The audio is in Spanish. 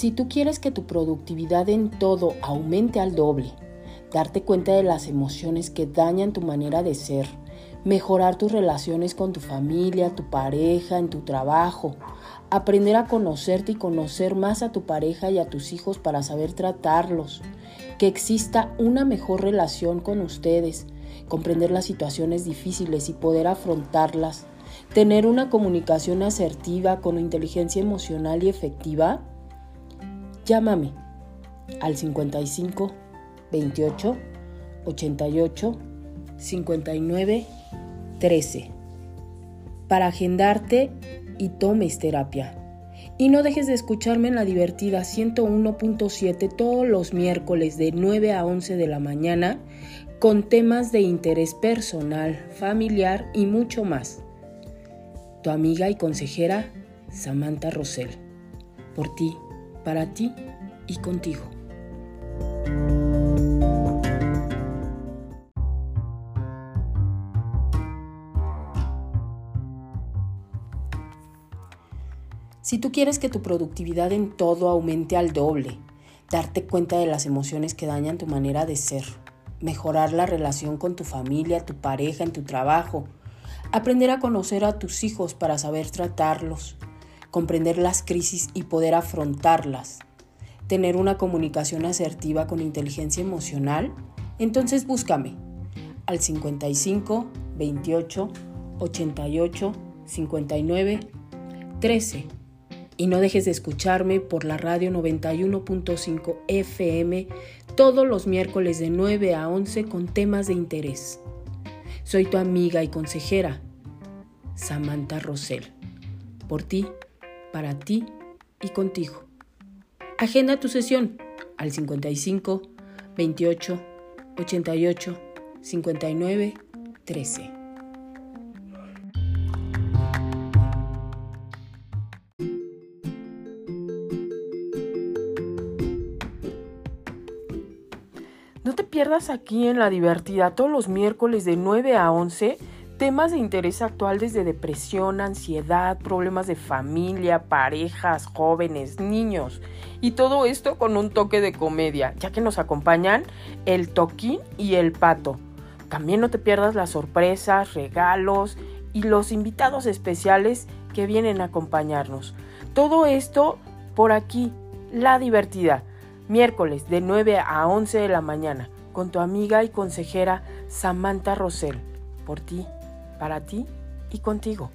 Si tú quieres que tu productividad en todo aumente al doble, darte cuenta de las emociones que dañan tu manera de ser, mejorar tus relaciones con tu familia, tu pareja, en tu trabajo, aprender a conocerte y conocer más a tu pareja y a tus hijos para saber tratarlos, que exista una mejor relación con ustedes, comprender las situaciones difíciles y poder afrontarlas, tener una comunicación asertiva con inteligencia emocional y efectiva, llámame al 55 28 88 59 13 para agendarte y tomes terapia. Y no dejes de escucharme en la divertida 101.7 todos los miércoles de 9 a 11 de la mañana con temas de interés personal, familiar y mucho más. Tu amiga y consejera Samantha Rosell. Por ti, para ti y contigo. Si tú quieres que tu productividad en todo aumente al doble, darte cuenta de las emociones que dañan tu manera de ser, mejorar la relación con tu familia, tu pareja, en tu trabajo, aprender a conocer a tus hijos para saber tratarlos, comprender las crisis y poder afrontarlas, tener una comunicación asertiva con inteligencia emocional, entonces búscame al 55 28 88 59 13 y no dejes de escucharme por la radio 91.5 FM todos los miércoles de 9 a 11 con temas de interés. Soy tu amiga y consejera, Samantha Rosell. Por ti, para ti y contigo. Agenda tu sesión al 55 28 88 59 13. No te pierdas aquí en La Divertida todos los miércoles de 9 a 11 temas de interés actual desde depresión, ansiedad, problemas de familia, parejas, jóvenes, niños y todo esto con un toque de comedia, ya que nos acompañan el Toquín y el Pato. También no te pierdas las sorpresas, regalos y los invitados especiales que vienen a acompañarnos. Todo esto por aquí, La Divertida miércoles de 9 a 11 de la mañana, con tu amiga y consejera Samantha Rosell. Por ti, para ti y contigo.